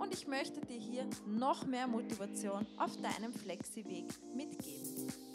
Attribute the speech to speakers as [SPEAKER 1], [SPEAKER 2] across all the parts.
[SPEAKER 1] und ich möchte dir hier noch mehr Motivation auf deinem Flexi-Weg mitgeben.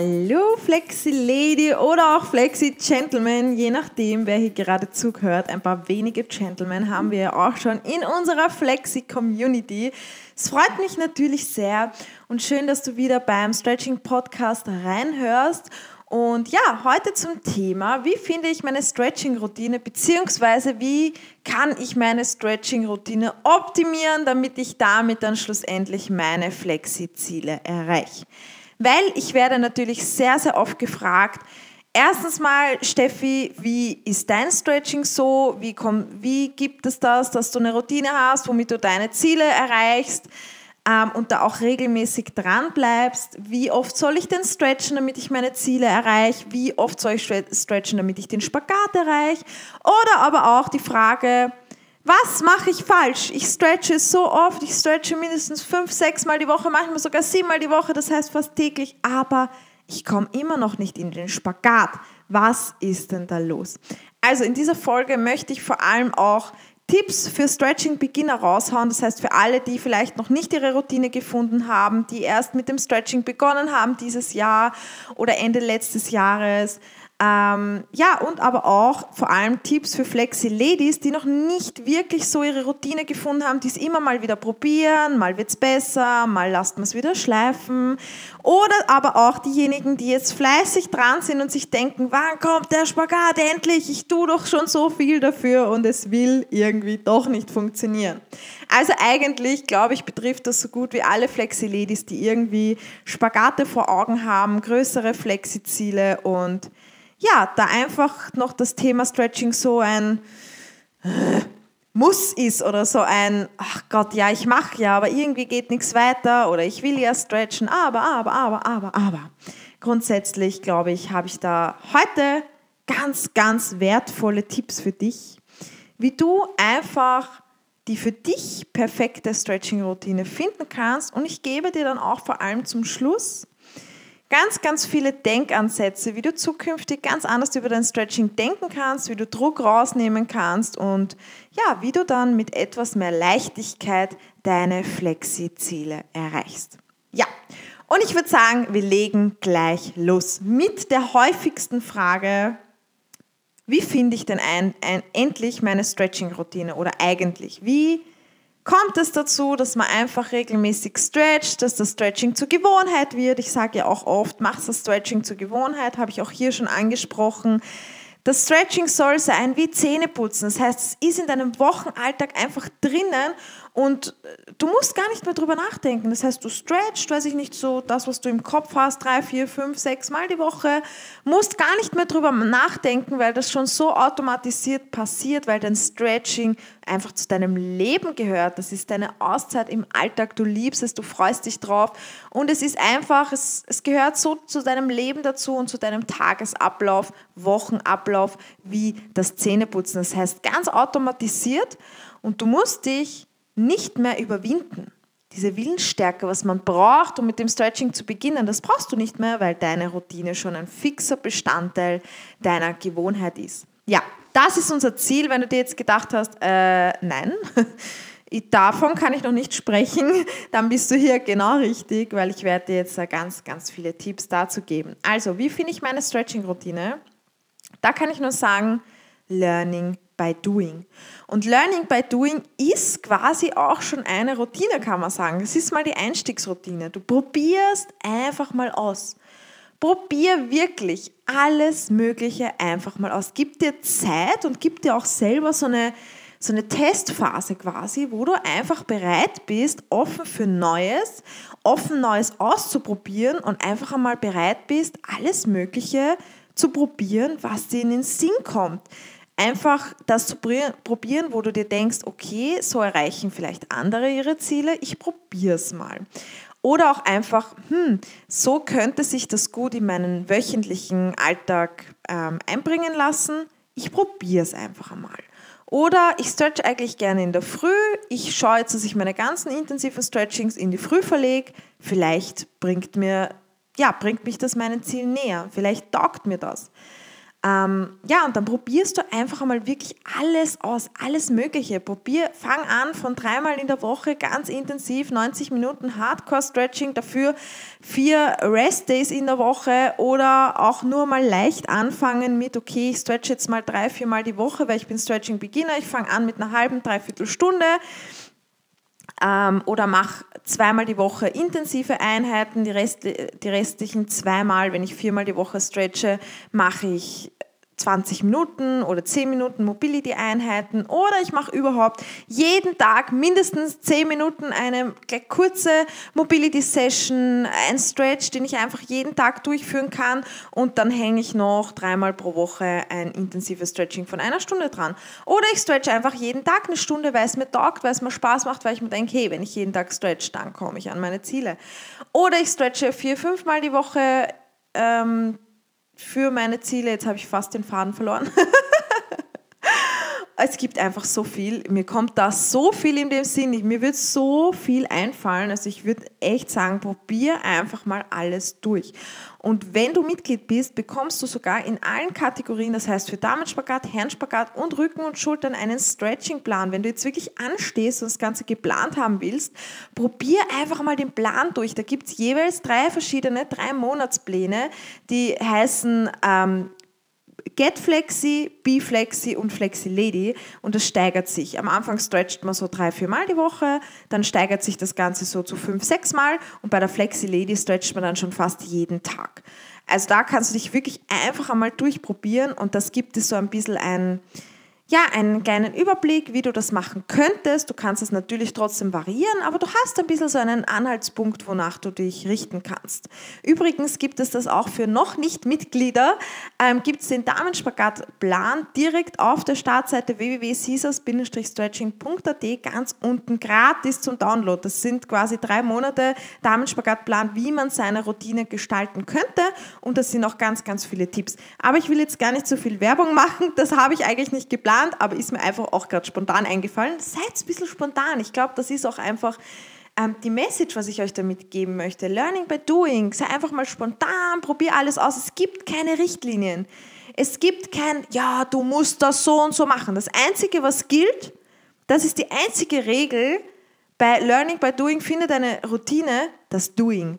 [SPEAKER 2] Hallo Flexi Lady oder auch Flexi Gentleman, je nachdem, wer hier gerade zuhört. Ein paar wenige Gentlemen haben wir ja auch schon in unserer Flexi Community. Es freut mich natürlich sehr und schön, dass du wieder beim Stretching Podcast reinhörst. Und ja, heute zum Thema, wie finde ich meine Stretching-Routine, beziehungsweise wie kann ich meine Stretching-Routine optimieren, damit ich damit dann schlussendlich meine Flexi-Ziele erreiche weil ich werde natürlich sehr, sehr oft gefragt, Erstens mal, Steffi, wie ist dein Stretching so? Wie, komm, wie gibt es das, dass du eine Routine hast, womit du deine Ziele erreichst ähm, und da auch regelmäßig dran bleibst? Wie oft soll ich denn stretchen, damit ich meine Ziele erreiche? Wie oft soll ich stretchen, damit ich den Spagat erreiche? Oder aber auch die Frage, was mache ich falsch? Ich stretche so oft, ich stretche mindestens fünf, sechs Mal die Woche, manchmal sogar sieben Mal die Woche, das heißt fast täglich, aber ich komme immer noch nicht in den Spagat. Was ist denn da los? Also in dieser Folge möchte ich vor allem auch Tipps für Stretching-Beginner raushauen. Das heißt, für alle, die vielleicht noch nicht ihre Routine gefunden haben, die erst mit dem Stretching begonnen haben dieses Jahr oder Ende letztes Jahres, ähm, ja, und aber auch vor allem Tipps für Flexi-Ladies, die noch nicht wirklich so ihre Routine gefunden haben, die es immer mal wieder probieren, mal wird es besser, mal lasst man es wieder schleifen. Oder aber auch diejenigen, die jetzt fleißig dran sind und sich denken, wann kommt der Spagat endlich? Ich tue doch schon so viel dafür und es will irgendwie doch nicht funktionieren. Also eigentlich, glaube ich, betrifft das so gut wie alle Flexi-Ladies, die irgendwie Spagate vor Augen haben, größere Flexi-Ziele und ja, da einfach noch das Thema Stretching so ein äh, Muss ist oder so ein, ach Gott, ja, ich mache ja, aber irgendwie geht nichts weiter oder ich will ja stretchen, aber, aber, aber, aber, aber. Grundsätzlich, glaube ich, habe ich da heute ganz, ganz wertvolle Tipps für dich, wie du einfach die für dich perfekte Stretching-Routine finden kannst. Und ich gebe dir dann auch vor allem zum Schluss ganz, ganz viele Denkansätze, wie du zukünftig ganz anders über dein Stretching denken kannst, wie du Druck rausnehmen kannst und ja, wie du dann mit etwas mehr Leichtigkeit deine Flexi-Ziele erreichst. Ja, und ich würde sagen, wir legen gleich los mit der häufigsten Frage, wie finde ich denn ein, ein, endlich meine Stretching-Routine oder eigentlich, wie kommt es dazu, dass man einfach regelmäßig stretcht, dass das Stretching zur Gewohnheit wird. Ich sage ja auch oft, mach das Stretching zur Gewohnheit, habe ich auch hier schon angesprochen. Das Stretching soll sein wie Zähneputzen. Das heißt, es ist in deinem Wochenalltag einfach drinnen und äh, du musst gar nicht mehr drüber nachdenken. Das heißt, du stretchst, weiß ich nicht, so das, was du im Kopf hast, drei, vier, fünf, sechs Mal die Woche, musst gar nicht mehr drüber nachdenken, weil das schon so automatisiert passiert, weil dein Stretching einfach zu deinem Leben gehört. Das ist deine Auszeit im Alltag. Du liebst es, du freust dich drauf. Und es ist einfach, es, es gehört so zu deinem Leben dazu und zu deinem Tagesablauf, Wochenablauf, wie das Zähneputzen. Das heißt, ganz automatisiert. Und du musst dich nicht mehr überwinden. Diese Willensstärke, was man braucht, um mit dem Stretching zu beginnen, das brauchst du nicht mehr, weil deine Routine schon ein fixer Bestandteil deiner Gewohnheit ist. Ja, das ist unser Ziel. Wenn du dir jetzt gedacht hast, äh, nein, davon kann ich noch nicht sprechen, dann bist du hier genau richtig, weil ich werde dir jetzt ganz, ganz viele Tipps dazu geben. Also, wie finde ich meine Stretching-Routine? Da kann ich nur sagen, Learning by Doing. Und Learning by Doing ist quasi auch schon eine Routine, kann man sagen. Das ist mal die Einstiegsroutine. Du probierst einfach mal aus. Probier wirklich alles Mögliche einfach mal aus. Gib dir Zeit und gib dir auch selber so eine, so eine Testphase quasi, wo du einfach bereit bist, offen für Neues, offen Neues auszuprobieren und einfach einmal bereit bist, alles Mögliche zu probieren, was dir in den Sinn kommt. Einfach das zu probieren, wo du dir denkst, okay, so erreichen vielleicht andere ihre Ziele, ich probiere es mal. Oder auch einfach, hm, so könnte sich das gut in meinen wöchentlichen Alltag ähm, einbringen lassen. Ich probiere es einfach einmal. Oder ich stretch eigentlich gerne in der Früh. Ich schaue jetzt, dass ich meine ganzen intensiven Stretchings in die Früh verlege. Vielleicht bringt, mir, ja, bringt mich das meinen Zielen näher. Vielleicht taugt mir das. Ähm, ja, und dann probierst du einfach einmal wirklich alles aus, alles Mögliche. Probier, fang an von dreimal in der Woche ganz intensiv, 90 Minuten Hardcore-Stretching, dafür vier Rest-Days in der Woche oder auch nur mal leicht anfangen mit, okay, ich stretch jetzt mal drei, viermal die Woche, weil ich bin Stretching-Beginner, ich fange an mit einer halben, dreiviertel Stunde. Ähm, oder mach zweimal die Woche intensive Einheiten, die, Rest, die restlichen zweimal, wenn ich viermal die Woche stretche, mache ich 20 Minuten oder 10 Minuten Mobility-Einheiten oder ich mache überhaupt jeden Tag mindestens 10 Minuten eine kurze Mobility-Session, ein Stretch, den ich einfach jeden Tag durchführen kann und dann hänge ich noch dreimal pro Woche ein intensives Stretching von einer Stunde dran. Oder ich stretch einfach jeden Tag eine Stunde, weil es mir taugt, weil es mir Spaß macht, weil ich mir denke, hey, wenn ich jeden Tag stretch, dann komme ich an meine Ziele. Oder ich stretche vier, fünfmal die Woche ähm, für meine Ziele. Jetzt habe ich fast den Faden verloren. es gibt einfach so viel. Mir kommt da so viel in dem Sinn. Mir wird so viel einfallen. Also ich würde echt sagen, probier einfach mal alles durch. Und wenn du Mitglied bist, bekommst du sogar in allen Kategorien, das heißt für Damenspagat, Herrenspagat und Rücken und Schultern, einen Stretching-Plan. Wenn du jetzt wirklich anstehst und das Ganze geplant haben willst, probier einfach mal den Plan durch. Da gibt es jeweils drei verschiedene, drei Monatspläne, die heißen ähm, Get Flexi, Be Flexi und Flexi Lady und das steigert sich. Am Anfang stretcht man so drei, vier Mal die Woche, dann steigert sich das Ganze so zu fünf, sechs Mal und bei der Flexi Lady stretcht man dann schon fast jeden Tag. Also da kannst du dich wirklich einfach einmal durchprobieren und das gibt es so ein bisschen ein, ja, einen kleinen Überblick, wie du das machen könntest. Du kannst es natürlich trotzdem variieren, aber du hast ein bisschen so einen Anhaltspunkt, wonach du dich richten kannst. Übrigens gibt es das auch für noch nicht Mitglieder, ähm, gibt es den Damenspagat-Plan direkt auf der Startseite www.caesars-stretching.at ganz unten gratis zum Download. Das sind quasi drei Monate Damenspagat-Plan, wie man seine Routine gestalten könnte und das sind auch ganz, ganz viele Tipps. Aber ich will jetzt gar nicht so viel Werbung machen, das habe ich eigentlich nicht geplant geplant, aber ist mir einfach auch gerade spontan eingefallen. Seid ein bisschen spontan. Ich glaube, das ist auch einfach ähm, die Message, was ich euch damit geben möchte. Learning by doing. Sei einfach mal spontan, probier alles aus. Es gibt keine Richtlinien. Es gibt kein, ja, du musst das so und so machen. Das Einzige, was gilt, das ist die einzige Regel bei Learning by Doing, finde deine Routine, das Doing.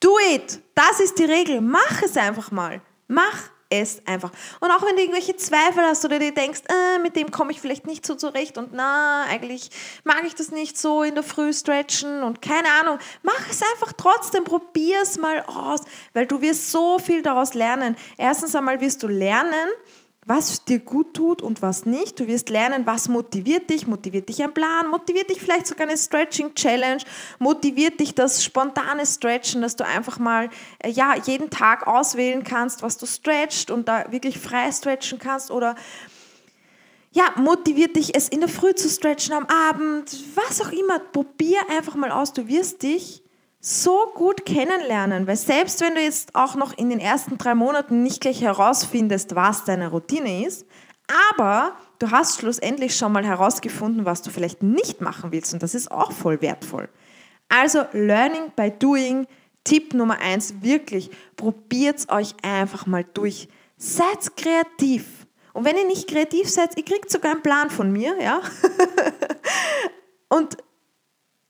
[SPEAKER 2] Do it! Das ist die Regel. Mach es einfach mal. Mach es einfach. Und auch wenn du irgendwelche Zweifel hast oder dir denkst, äh, mit dem komme ich vielleicht nicht so zurecht und na, eigentlich mag ich das nicht so in der Früh stretchen und keine Ahnung, mach es einfach trotzdem, probier es mal aus, weil du wirst so viel daraus lernen. Erstens einmal wirst du lernen, was dir gut tut und was nicht. Du wirst lernen, was motiviert dich. Motiviert dich ein Plan? Motiviert dich vielleicht sogar eine Stretching Challenge? Motiviert dich das spontane Stretchen, dass du einfach mal äh, ja, jeden Tag auswählen kannst, was du stretchst und da wirklich frei stretchen kannst? Oder ja, motiviert dich, es in der Früh zu stretchen, am Abend, was auch immer. Probier einfach mal aus. Du wirst dich so gut kennenlernen, weil selbst wenn du jetzt auch noch in den ersten drei Monaten nicht gleich herausfindest, was deine Routine ist, aber du hast schlussendlich schon mal herausgefunden, was du vielleicht nicht machen willst und das ist auch voll wertvoll. Also Learning by Doing, Tipp Nummer eins, wirklich, probiert euch einfach mal durch. Seid kreativ. Und wenn ihr nicht kreativ seid, ihr kriegt sogar einen Plan von mir, ja. und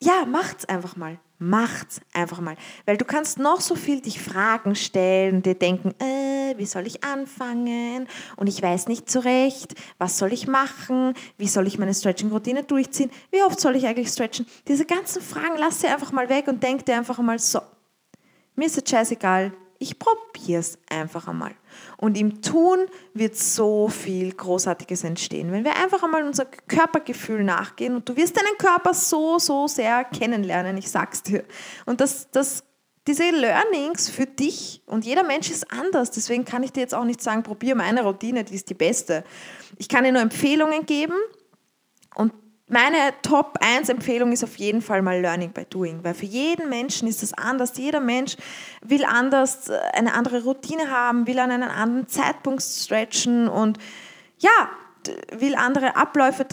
[SPEAKER 2] ja, macht's einfach mal. Macht's einfach mal. Weil du kannst noch so viel dich Fragen stellen, dir denken, äh, wie soll ich anfangen? Und ich weiß nicht zurecht, was soll ich machen? Wie soll ich meine Stretching-Routine durchziehen? Wie oft soll ich eigentlich stretchen? Diese ganzen Fragen lass sie einfach mal weg und denk dir einfach mal so. Mir ist es scheißegal. Ich probiere es einfach einmal. Und im Tun wird so viel Großartiges entstehen. Wenn wir einfach einmal unser Körpergefühl nachgehen und du wirst deinen Körper so, so sehr kennenlernen, ich sag's dir. Und das, das diese Learnings für dich und jeder Mensch ist anders. Deswegen kann ich dir jetzt auch nicht sagen, probier meine Routine, die ist die beste. Ich kann dir nur Empfehlungen geben und meine Top 1 Empfehlung ist auf jeden Fall mal Learning by Doing, weil für jeden Menschen ist das anders. Jeder Mensch will anders äh, eine andere Routine haben, will an einen anderen Zeitpunkt stretchen und ja, will andere Abläufe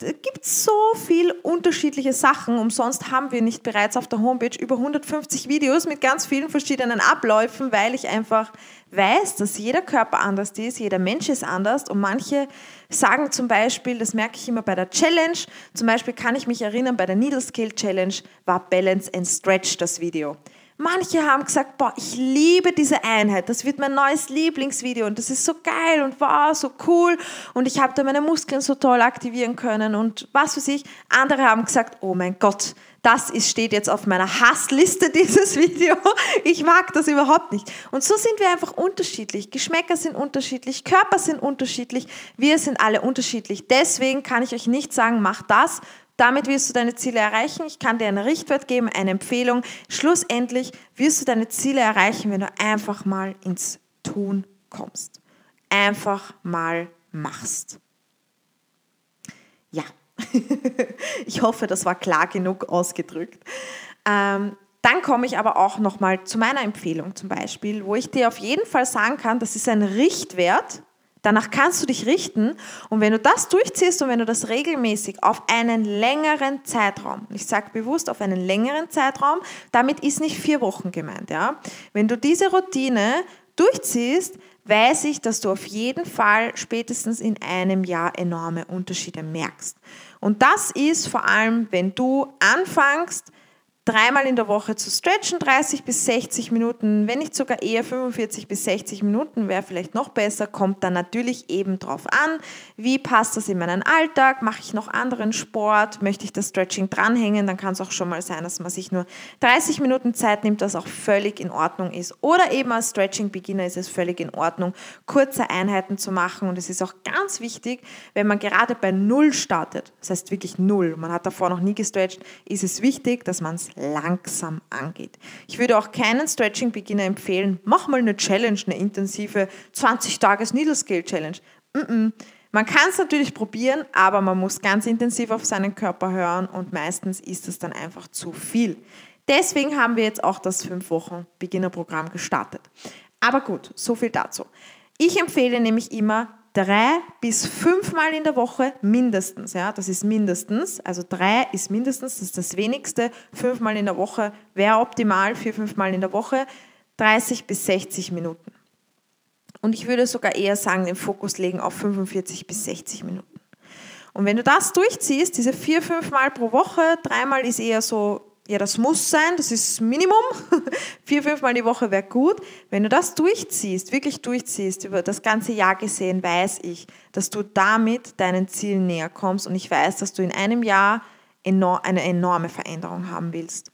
[SPEAKER 2] gibt so viel unterschiedliche Sachen. Umsonst haben wir nicht bereits auf der Homepage über 150 Videos mit ganz vielen verschiedenen Abläufen, weil ich einfach weiß, dass jeder Körper anders ist, jeder Mensch ist anders und manche sagen zum Beispiel, das merke ich immer bei der Challenge, zum Beispiel kann ich mich erinnern, bei der Needle Scale Challenge war Balance and Stretch das Video. Manche haben gesagt, boah, ich liebe diese Einheit, das wird mein neues Lieblingsvideo und das ist so geil und wow, so cool und ich habe da meine Muskeln so toll aktivieren können und was weiß ich. Andere haben gesagt, oh mein Gott, das ist, steht jetzt auf meiner Hassliste, dieses Video. Ich mag das überhaupt nicht. Und so sind wir einfach unterschiedlich. Geschmäcker sind unterschiedlich, Körper sind unterschiedlich, wir sind alle unterschiedlich. Deswegen kann ich euch nicht sagen, mach das, damit wirst du deine Ziele erreichen. Ich kann dir einen Richtwert geben, eine Empfehlung. Schlussendlich wirst du deine Ziele erreichen, wenn du einfach mal ins Tun kommst. Einfach mal machst. Ich hoffe, das war klar genug ausgedrückt. Ähm, dann komme ich aber auch nochmal zu meiner Empfehlung zum Beispiel, wo ich dir auf jeden Fall sagen kann, das ist ein Richtwert, Danach kannst du dich richten und wenn du das durchziehst und wenn du das regelmäßig auf einen längeren Zeitraum, ich sage bewusst auf einen längeren Zeitraum, damit ist nicht vier Wochen gemeint, ja. Wenn du diese Routine durchziehst, weiß ich, dass du auf jeden Fall spätestens in einem Jahr enorme Unterschiede merkst. Und das ist vor allem, wenn du anfängst, dreimal in der Woche zu stretchen, 30 bis 60 Minuten, wenn nicht sogar eher 45 bis 60 Minuten, wäre vielleicht noch besser, kommt dann natürlich eben drauf an, wie passt das in meinen Alltag, mache ich noch anderen Sport, möchte ich das Stretching dranhängen, dann kann es auch schon mal sein, dass man sich nur 30 Minuten Zeit nimmt, das auch völlig in Ordnung ist. Oder eben als Stretching-Beginner ist es völlig in Ordnung, kurze Einheiten zu machen. Und es ist auch ganz wichtig, wenn man gerade bei Null startet, das heißt wirklich Null, man hat davor noch nie gestretcht, ist es wichtig, dass man es langsam angeht. Ich würde auch keinen Stretching-Beginner empfehlen, mach mal eine Challenge, eine intensive 20-Tages-Needle-Scale-Challenge. Mm -mm. Man kann es natürlich probieren, aber man muss ganz intensiv auf seinen Körper hören und meistens ist es dann einfach zu viel. Deswegen haben wir jetzt auch das 5 Wochen Beginnerprogramm gestartet. Aber gut, so viel dazu. Ich empfehle nämlich immer drei bis fünfmal in der Woche mindestens. Ja, das ist mindestens. Also drei ist mindestens, das ist das wenigste. Fünfmal in der Woche wäre optimal, vier, fünfmal in der Woche. 30 bis 60 Minuten. Und ich würde sogar eher sagen, den Fokus legen auf 45 bis 60 Minuten. Und wenn du das durchziehst, diese vier, fünf Mal pro Woche, dreimal ist eher so ja, das muss sein, das ist das Minimum. Vier, fünfmal die Woche wäre gut. Wenn du das durchziehst, wirklich durchziehst, über das ganze Jahr gesehen, weiß ich, dass du damit deinen Zielen näher kommst und ich weiß, dass du in einem Jahr eine enorme Veränderung haben willst,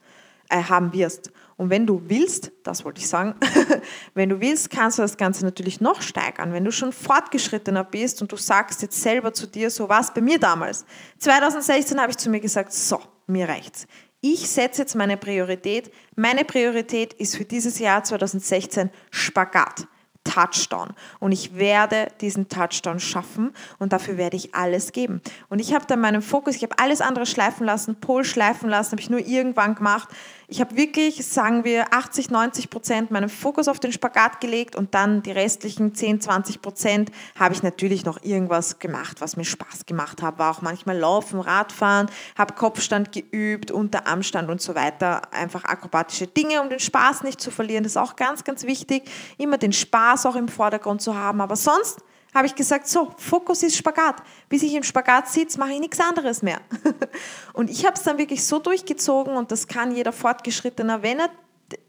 [SPEAKER 2] äh, haben wirst. Und wenn du willst, das wollte ich sagen, wenn du willst, kannst du das Ganze natürlich noch steigern. Wenn du schon fortgeschrittener bist und du sagst jetzt selber zu dir, so war es bei mir damals. 2016 habe ich zu mir gesagt, so, mir reicht's ich setze jetzt meine Priorität. Meine Priorität ist für dieses Jahr 2016 Spagat. Touchdown. Und ich werde diesen Touchdown schaffen und dafür werde ich alles geben. Und ich habe dann meinen Fokus, ich habe alles andere schleifen lassen, Pol schleifen lassen, habe ich nur irgendwann gemacht, ich habe wirklich, sagen wir, 80, 90 Prozent meinen Fokus auf den Spagat gelegt und dann die restlichen 10, 20 Prozent habe ich natürlich noch irgendwas gemacht, was mir Spaß gemacht hat. War auch manchmal Laufen, Radfahren, habe Kopfstand geübt, Unterarmstand und so weiter. Einfach akrobatische Dinge, um den Spaß nicht zu verlieren. Das ist auch ganz, ganz wichtig, immer den Spaß auch im Vordergrund zu haben. Aber sonst habe ich gesagt, so, Fokus ist Spagat. Bis ich im Spagat sitze, mache ich nichts anderes mehr. Und ich habe es dann wirklich so durchgezogen und das kann jeder Fortgeschrittener, wenn er,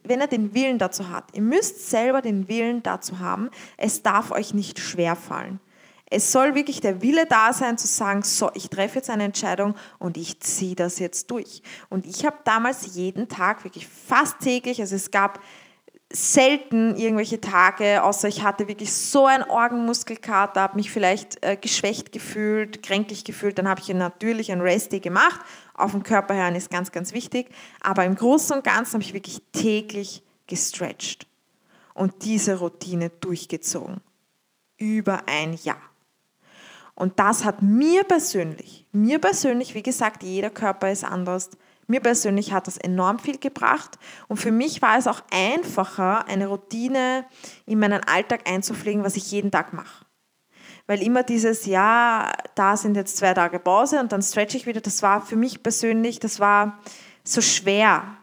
[SPEAKER 2] wenn er den Willen dazu hat. Ihr müsst selber den Willen dazu haben. Es darf euch nicht schwer fallen. Es soll wirklich der Wille da sein, zu sagen, so, ich treffe jetzt eine Entscheidung und ich ziehe das jetzt durch. Und ich habe damals jeden Tag, wirklich fast täglich, also es gab selten irgendwelche Tage, außer ich hatte wirklich so einen Orgenmuskelkater, habe mich vielleicht äh, geschwächt gefühlt, kränklich gefühlt, dann habe ich natürlich ein Rest Day gemacht. Auf den Körper hören ist ganz, ganz wichtig. Aber im Großen und Ganzen habe ich wirklich täglich gestretched und diese Routine durchgezogen. Über ein Jahr. Und das hat mir persönlich, mir persönlich, wie gesagt, jeder Körper ist anders, mir persönlich hat das enorm viel gebracht und für mich war es auch einfacher, eine Routine in meinen Alltag einzupflegen, was ich jeden Tag mache. Weil immer dieses, ja, da sind jetzt zwei Tage Pause und dann stretch ich wieder, das war für mich persönlich, das war so schwer.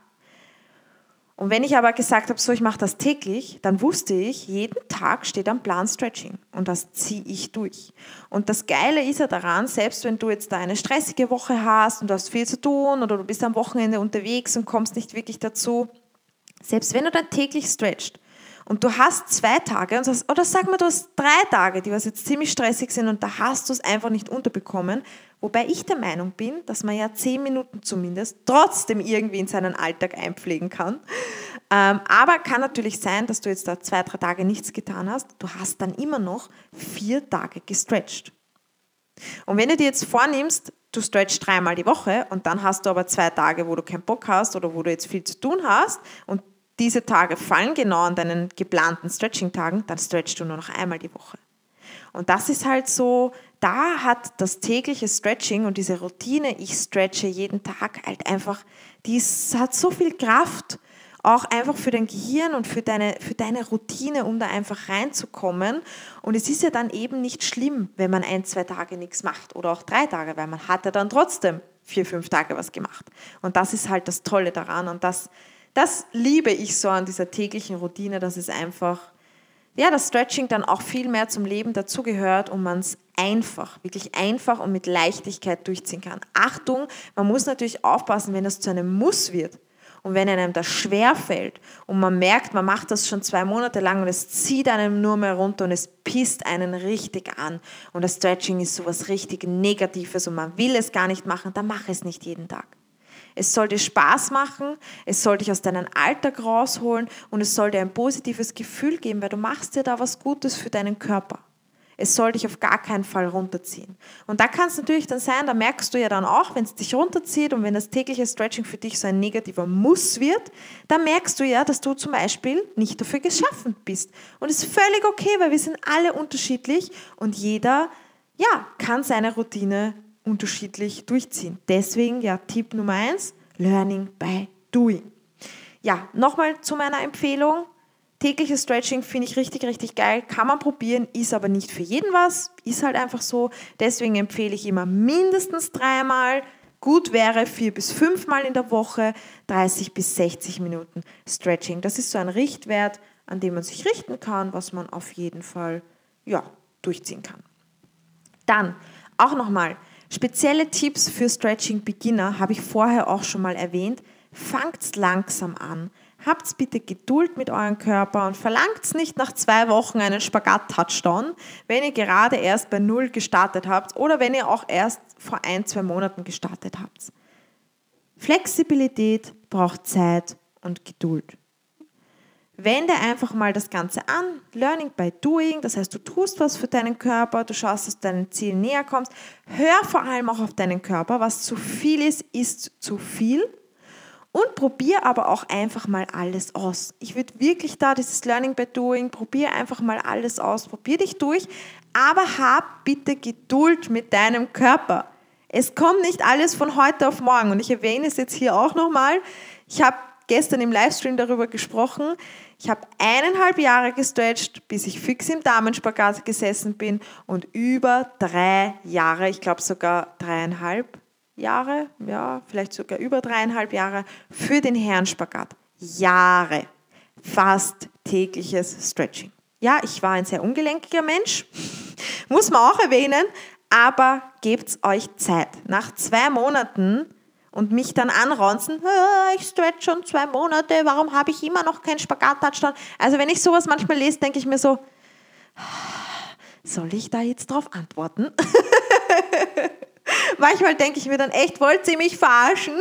[SPEAKER 2] Und wenn ich aber gesagt habe, so ich mache das täglich, dann wusste ich, jeden Tag steht am Plan Stretching und das ziehe ich durch. Und das Geile ist ja daran, selbst wenn du jetzt da eine stressige Woche hast und du hast viel zu tun oder du bist am Wochenende unterwegs und kommst nicht wirklich dazu, selbst wenn du dann täglich stretchst und du hast zwei Tage, und hast, oder sag mal, du hast drei Tage, die was jetzt ziemlich stressig sind und da hast du es einfach nicht unterbekommen, wobei ich der Meinung bin, dass man ja zehn Minuten zumindest trotzdem irgendwie in seinen Alltag einpflegen kann. Ähm, aber kann natürlich sein, dass du jetzt da zwei, drei Tage nichts getan hast, du hast dann immer noch vier Tage gestretched. Und wenn du dir jetzt vornimmst, du stretchst dreimal die Woche und dann hast du aber zwei Tage, wo du keinen Bock hast oder wo du jetzt viel zu tun hast und diese Tage fallen genau an deinen geplanten Stretching-Tagen, dann stretchst du nur noch einmal die Woche. Und das ist halt so, da hat das tägliche Stretching und diese Routine, ich stretche jeden Tag halt einfach, die hat so viel Kraft, auch einfach für dein Gehirn und für deine, für deine Routine, um da einfach reinzukommen. Und es ist ja dann eben nicht schlimm, wenn man ein, zwei Tage nichts macht oder auch drei Tage, weil man hat ja dann trotzdem vier, fünf Tage was gemacht. Und das ist halt das Tolle daran und das das liebe ich so an dieser täglichen Routine, dass es einfach, ja, das Stretching dann auch viel mehr zum Leben dazugehört und man es einfach, wirklich einfach und mit Leichtigkeit durchziehen kann. Achtung, man muss natürlich aufpassen, wenn das zu einem Muss wird. Und wenn einem das schwer fällt und man merkt, man macht das schon zwei Monate lang und es zieht einem nur mehr runter und es pisst einen richtig an und das Stretching ist sowas richtig Negatives und man will es gar nicht machen, dann mach es nicht jeden Tag. Es soll dir Spaß machen, es soll dich aus deinem Alltag rausholen und es soll dir ein positives Gefühl geben, weil du machst dir da was Gutes für deinen Körper. Es soll dich auf gar keinen Fall runterziehen. Und da kann es natürlich dann sein, da merkst du ja dann auch, wenn es dich runterzieht und wenn das tägliche Stretching für dich so ein negativer Muss wird, dann merkst du ja, dass du zum Beispiel nicht dafür geschaffen bist. Und es ist völlig okay, weil wir sind alle unterschiedlich und jeder ja, kann seine Routine unterschiedlich durchziehen. Deswegen ja Tipp Nummer eins: Learning by Doing. Ja, nochmal zu meiner Empfehlung. Tägliches Stretching finde ich richtig, richtig geil. Kann man probieren, ist aber nicht für jeden was. Ist halt einfach so. Deswegen empfehle ich immer mindestens dreimal. Gut wäre vier bis fünfmal in der Woche 30 bis 60 Minuten Stretching. Das ist so ein Richtwert, an dem man sich richten kann, was man auf jeden Fall ja, durchziehen kann. Dann auch nochmal, Spezielle Tipps für Stretching Beginner habe ich vorher auch schon mal erwähnt. Fangt langsam an. Habt bitte Geduld mit eurem Körper und verlangt nicht nach zwei Wochen einen Spagat-Touchdown, wenn ihr gerade erst bei Null gestartet habt oder wenn ihr auch erst vor ein, zwei Monaten gestartet habt. Flexibilität braucht Zeit und Geduld. Wende einfach mal das Ganze an. Learning by doing, das heißt, du tust was für deinen Körper, du schaust, dass du deinem Ziel näher kommst. Hör vor allem auch auf deinen Körper. Was zu viel ist, ist zu viel. Und probier aber auch einfach mal alles aus. Ich würde wirklich da dieses Learning by Doing, probier einfach mal alles aus, probier dich durch, aber hab bitte Geduld mit deinem Körper. Es kommt nicht alles von heute auf morgen und ich erwähne es jetzt hier auch nochmal. Ich habe gestern im Livestream darüber gesprochen. Ich habe eineinhalb Jahre gestretcht, bis ich fix im Damenspagat gesessen bin und über drei Jahre, ich glaube sogar dreieinhalb Jahre, ja, vielleicht sogar über dreieinhalb Jahre für den Herrenspagat. Jahre. Fast tägliches Stretching. Ja, ich war ein sehr ungelenkiger Mensch, muss man auch erwähnen, aber gebt euch Zeit. Nach zwei Monaten und mich dann anronzen, ah, ich stretch schon zwei Monate, warum habe ich immer noch keinen Spagat-Touchdown? Also wenn ich sowas manchmal lese, denke ich mir so, soll ich da jetzt drauf antworten? manchmal denke ich mir dann echt, wollt ihr mich verarschen?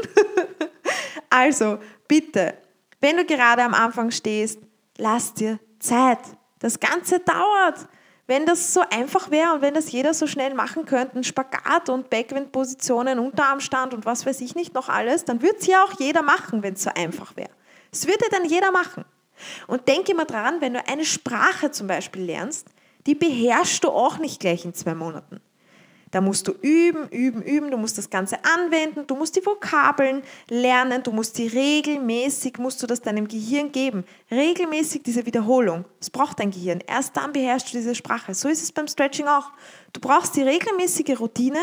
[SPEAKER 2] also bitte, wenn du gerade am Anfang stehst, lass dir Zeit. Das Ganze dauert. Wenn das so einfach wäre und wenn das jeder so schnell machen könnte, ein Spagat und Backwindpositionen, Unterarmstand und was weiß ich nicht noch alles, dann würde es ja auch jeder machen, wenn es so einfach wäre. Es würde dann jeder machen. Und denke immer dran, wenn du eine Sprache zum Beispiel lernst, die beherrschst du auch nicht gleich in zwei Monaten. Da musst du üben, üben, üben, du musst das Ganze anwenden, du musst die Vokabeln lernen, du musst die regelmäßig, musst du das deinem Gehirn geben. Regelmäßig diese Wiederholung. Das braucht dein Gehirn. Erst dann beherrschst du diese Sprache. So ist es beim Stretching auch. Du brauchst die regelmäßige Routine,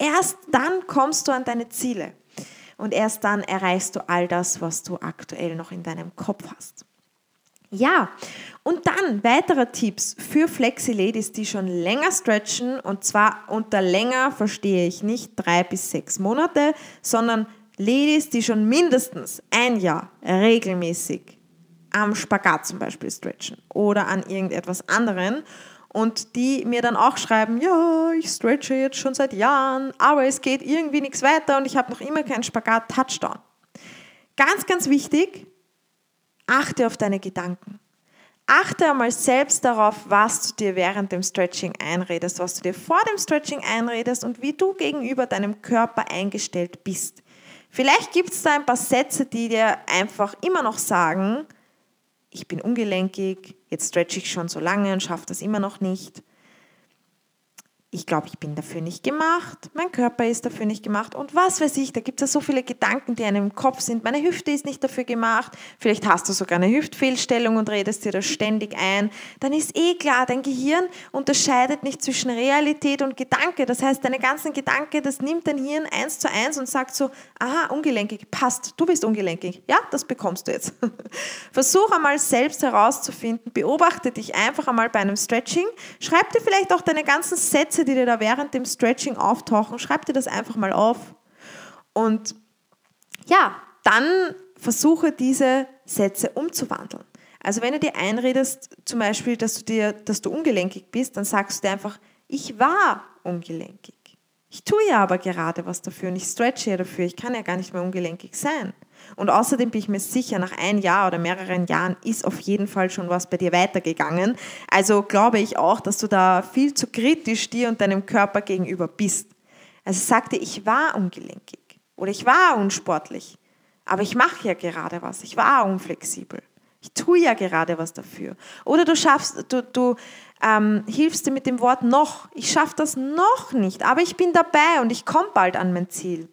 [SPEAKER 2] erst dann kommst du an deine Ziele. Und erst dann erreichst du all das, was du aktuell noch in deinem Kopf hast. Ja, und dann weitere Tipps für Flexi-Ladies, die schon länger stretchen. Und zwar unter länger verstehe ich nicht drei bis sechs Monate, sondern Ladies, die schon mindestens ein Jahr regelmäßig am Spagat zum Beispiel stretchen oder an irgendetwas anderen und die mir dann auch schreiben, ja, ich stretche jetzt schon seit Jahren, aber es geht irgendwie nichts weiter und ich habe noch immer keinen Spagat-Touchdown. Ganz, ganz wichtig, achte auf deine Gedanken. Achte einmal selbst darauf, was du dir während dem Stretching einredest, was du dir vor dem Stretching einredest und wie du gegenüber deinem Körper eingestellt bist. Vielleicht gibt es da ein paar Sätze, die dir einfach immer noch sagen, ich bin ungelenkig, jetzt stretche ich schon so lange und schaffe das immer noch nicht ich glaube, ich bin dafür nicht gemacht, mein Körper ist dafür nicht gemacht und was weiß ich, da gibt es ja so viele Gedanken, die einem im Kopf sind. Meine Hüfte ist nicht dafür gemacht, vielleicht hast du sogar eine Hüftfehlstellung und redest dir das ständig ein. Dann ist eh klar, dein Gehirn unterscheidet nicht zwischen Realität und Gedanke. Das heißt, deine ganzen Gedanken, das nimmt dein Hirn eins zu eins und sagt so, aha, ungelenkig, passt, du bist ungelenkig. Ja, das bekommst du jetzt. Versuch einmal selbst herauszufinden, beobachte dich einfach einmal bei einem Stretching, schreib dir vielleicht auch deine ganzen Sätze Sätze, die dir da während dem Stretching auftauchen, schreib dir das einfach mal auf. Und ja, dann versuche diese Sätze umzuwandeln. Also wenn du dir einredest, zum Beispiel, dass du, dir, dass du ungelenkig bist, dann sagst du dir einfach, ich war ungelenkig. Ich tue ja aber gerade was dafür und ich stretche ja dafür. Ich kann ja gar nicht mehr ungelenkig sein. Und außerdem bin ich mir sicher, nach einem Jahr oder mehreren Jahren ist auf jeden Fall schon was bei dir weitergegangen. Also glaube ich auch, dass du da viel zu kritisch dir und deinem Körper gegenüber bist. Also sagte, ich war ungelenkig oder ich war unsportlich, aber ich mache ja gerade was. Ich war unflexibel. Ich tue ja gerade was dafür. Oder du schaffst, du, du ähm, hilfst dir mit dem Wort noch. Ich schaffe das noch nicht, aber ich bin dabei und ich komme bald an mein Ziel.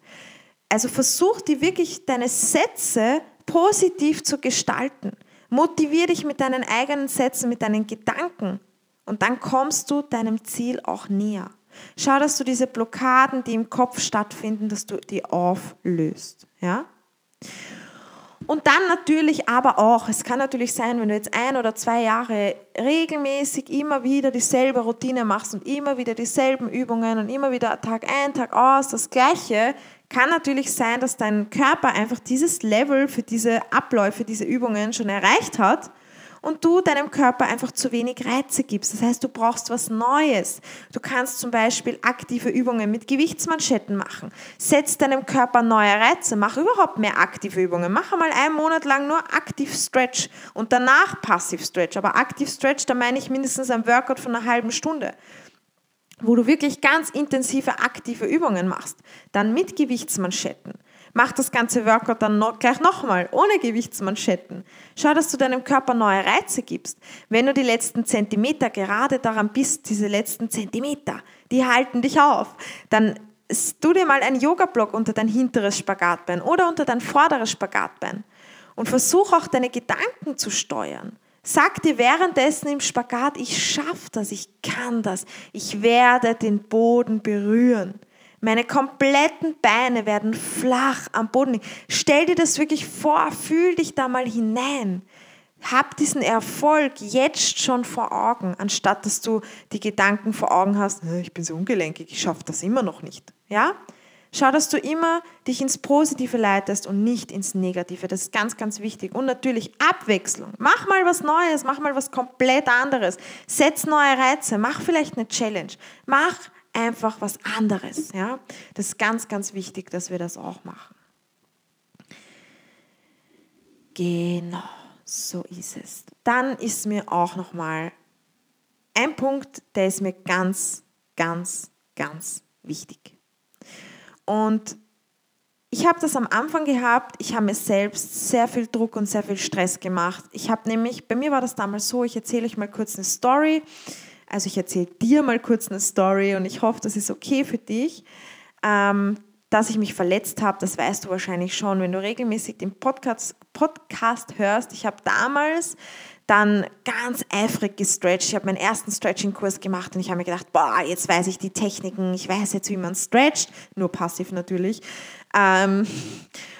[SPEAKER 2] Also versuch dir wirklich deine Sätze positiv zu gestalten. Motivier dich mit deinen eigenen Sätzen, mit deinen Gedanken und dann kommst du deinem Ziel auch näher. Schau, dass du diese Blockaden, die im Kopf stattfinden, dass du die auflöst. Ja? Und dann natürlich aber auch, es kann natürlich sein, wenn du jetzt ein oder zwei Jahre regelmäßig immer wieder dieselbe Routine machst und immer wieder dieselben Übungen und immer wieder Tag ein, Tag aus das Gleiche, kann natürlich sein, dass dein Körper einfach dieses Level für diese Abläufe, diese Übungen schon erreicht hat und du deinem Körper einfach zu wenig Reize gibst. Das heißt, du brauchst was Neues. Du kannst zum Beispiel aktive Übungen mit Gewichtsmanschetten machen. Setz deinem Körper neue Reize. Mach überhaupt mehr aktive Übungen. Mach einmal einen Monat lang nur aktiv Stretch und danach passiv Stretch. Aber aktiv Stretch, da meine ich mindestens ein Workout von einer halben Stunde wo du wirklich ganz intensive aktive Übungen machst, dann mit Gewichtsmanschetten. Mach das ganze Workout dann noch, gleich nochmal, ohne Gewichtsmanschetten. Schau, dass du deinem Körper neue Reize gibst. Wenn du die letzten Zentimeter gerade daran bist, diese letzten Zentimeter, die halten dich auf, dann tu dir mal einen Yoga-Block unter dein hinteres Spagatbein oder unter dein vorderes Spagatbein und versuch auch deine Gedanken zu steuern. Sag dir währenddessen im Spagat, ich schaffe das, ich kann das, ich werde den Boden berühren. Meine kompletten Beine werden flach am Boden liegen. Stell dir das wirklich vor, fühl dich da mal hinein. Hab diesen Erfolg jetzt schon vor Augen, anstatt dass du die Gedanken vor Augen hast, ich bin so ungelenkig, ich schaffe das immer noch nicht. Ja? Schau, dass du immer dich ins Positive leitest und nicht ins Negative. Das ist ganz, ganz wichtig. Und natürlich Abwechslung. Mach mal was Neues, mach mal was komplett anderes. Setz neue Reize, mach vielleicht eine Challenge. Mach einfach was anderes. Ja? Das ist ganz, ganz wichtig, dass wir das auch machen. Genau. So ist es. Dann ist mir auch noch mal ein Punkt, der ist mir ganz, ganz, ganz wichtig. Und ich habe das am Anfang gehabt, ich habe mir selbst sehr viel Druck und sehr viel Stress gemacht. Ich habe nämlich, bei mir war das damals so, ich erzähle euch mal kurz eine Story. Also ich erzähle dir mal kurz eine Story und ich hoffe, das ist okay für dich. Ähm, dass ich mich verletzt habe, das weißt du wahrscheinlich schon, wenn du regelmäßig den Podcast, Podcast hörst. Ich habe damals dann ganz eifrig gestretcht. Ich habe meinen ersten Stretching-Kurs gemacht und ich habe mir gedacht, boah, jetzt weiß ich die Techniken, ich weiß jetzt, wie man stretcht, nur passiv natürlich. Ähm,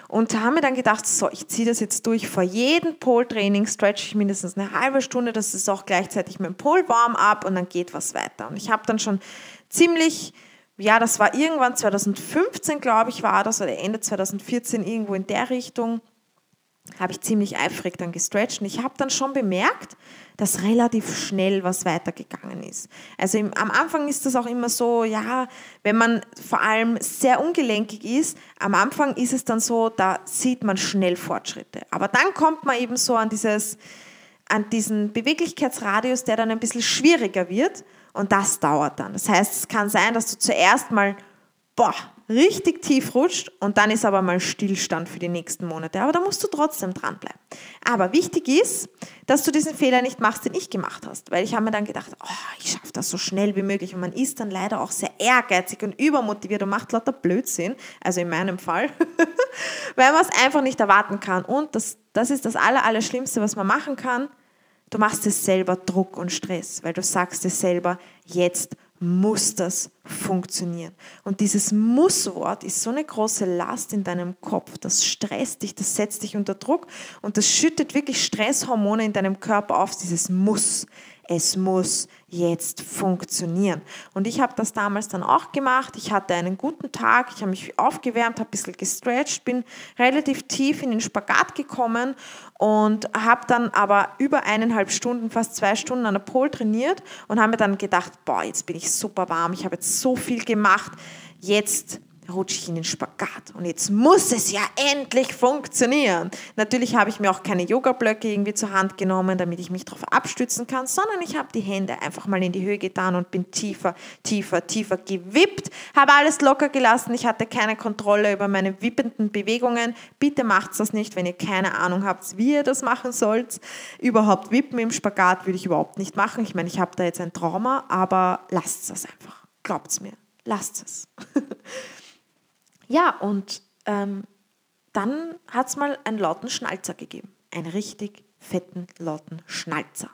[SPEAKER 2] und habe mir dann gedacht, so, ich ziehe das jetzt durch. Vor jedem Pole-Training stretch ich mindestens eine halbe Stunde. Das ist auch gleichzeitig mein Pole-Warm-up und dann geht was weiter. Und ich habe dann schon ziemlich, ja, das war irgendwann 2015, glaube ich, war das, oder Ende 2014, irgendwo in der Richtung habe ich ziemlich eifrig dann gestretcht und ich habe dann schon bemerkt, dass relativ schnell was weitergegangen ist. Also im, am Anfang ist das auch immer so, ja, wenn man vor allem sehr ungelenkig ist, am Anfang ist es dann so, da sieht man schnell Fortschritte. Aber dann kommt man eben so an dieses, an diesen Beweglichkeitsradius, der dann ein bisschen schwieriger wird und das dauert dann. Das heißt, es kann sein, dass du zuerst mal, boah, richtig tief rutscht und dann ist aber mal Stillstand für die nächsten Monate. Aber da musst du trotzdem dranbleiben. Aber wichtig ist, dass du diesen Fehler nicht machst, den ich gemacht hast. Weil ich habe mir dann gedacht, oh, ich schaffe das so schnell wie möglich. Und man ist dann leider auch sehr ehrgeizig und übermotiviert und macht lauter Blödsinn. Also in meinem Fall. weil man es einfach nicht erwarten kann. Und das, das ist das Allerallerschlimmste, was man machen kann. Du machst es selber Druck und Stress, weil du sagst es selber, jetzt muss das funktionieren. Und dieses Muss-Wort ist so eine große Last in deinem Kopf. Das stresst dich, das setzt dich unter Druck und das schüttet wirklich Stresshormone in deinem Körper auf, dieses Muss es muss jetzt funktionieren. Und ich habe das damals dann auch gemacht. Ich hatte einen guten Tag, ich habe mich aufgewärmt, habe ein bisschen gestretched, bin relativ tief in den Spagat gekommen und habe dann aber über eineinhalb Stunden, fast zwei Stunden an der Pole trainiert und habe mir dann gedacht, boah, jetzt bin ich super warm, ich habe jetzt so viel gemacht, jetzt rutsche ich in den Spagat. Und jetzt muss es ja endlich funktionieren. Natürlich habe ich mir auch keine Yoga-Blöcke irgendwie zur Hand genommen, damit ich mich darauf abstützen kann, sondern ich habe die Hände einfach mal in die Höhe getan und bin tiefer, tiefer, tiefer gewippt, habe alles locker gelassen. Ich hatte keine Kontrolle über meine wippenden Bewegungen. Bitte macht das nicht, wenn ihr keine Ahnung habt, wie ihr das machen sollt. Überhaupt wippen im Spagat würde ich überhaupt nicht machen. Ich meine, ich habe da jetzt ein Trauma, aber lasst es einfach. Glaubt es mir. Lasst es. Ja, und ähm, dann hat es mal einen lauten Schnalzer gegeben. Einen richtig fetten, lauten Schnalzer.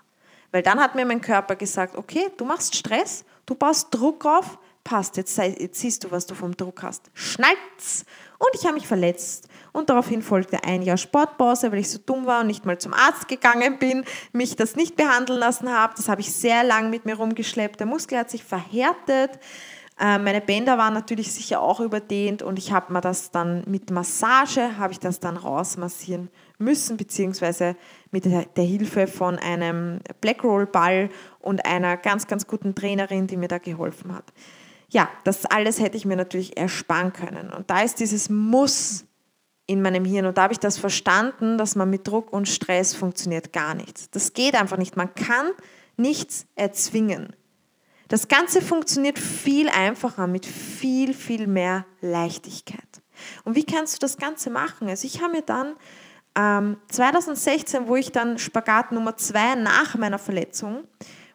[SPEAKER 2] Weil dann hat mir mein Körper gesagt, okay, du machst Stress, du baust Druck auf, passt, jetzt, sei, jetzt siehst du, was du vom Druck hast. Schnalz! Und ich habe mich verletzt. Und daraufhin folgte ein Jahr Sportpause, weil ich so dumm war und nicht mal zum Arzt gegangen bin, mich das nicht behandeln lassen habe. Das habe ich sehr lang mit mir rumgeschleppt. Der Muskel hat sich verhärtet. Äh, meine Bänder waren natürlich sicher auch überdehnt und ich habe mir das dann mit Massage, habe ich das dann rausmassieren müssen, beziehungsweise mit der, der Hilfe von einem Blackroll-Ball und einer ganz, ganz guten Trainerin, die mir da geholfen hat. Ja, das alles hätte ich mir natürlich ersparen können. Und da ist dieses Muss in meinem Hirn. Und da habe ich das verstanden, dass man mit Druck und Stress funktioniert gar nichts. Das geht einfach nicht. Man kann nichts erzwingen. Das Ganze funktioniert viel einfacher mit viel, viel mehr Leichtigkeit. Und wie kannst du das Ganze machen? Also ich habe mir dann ähm, 2016, wo ich dann Spagat Nummer zwei nach meiner Verletzung,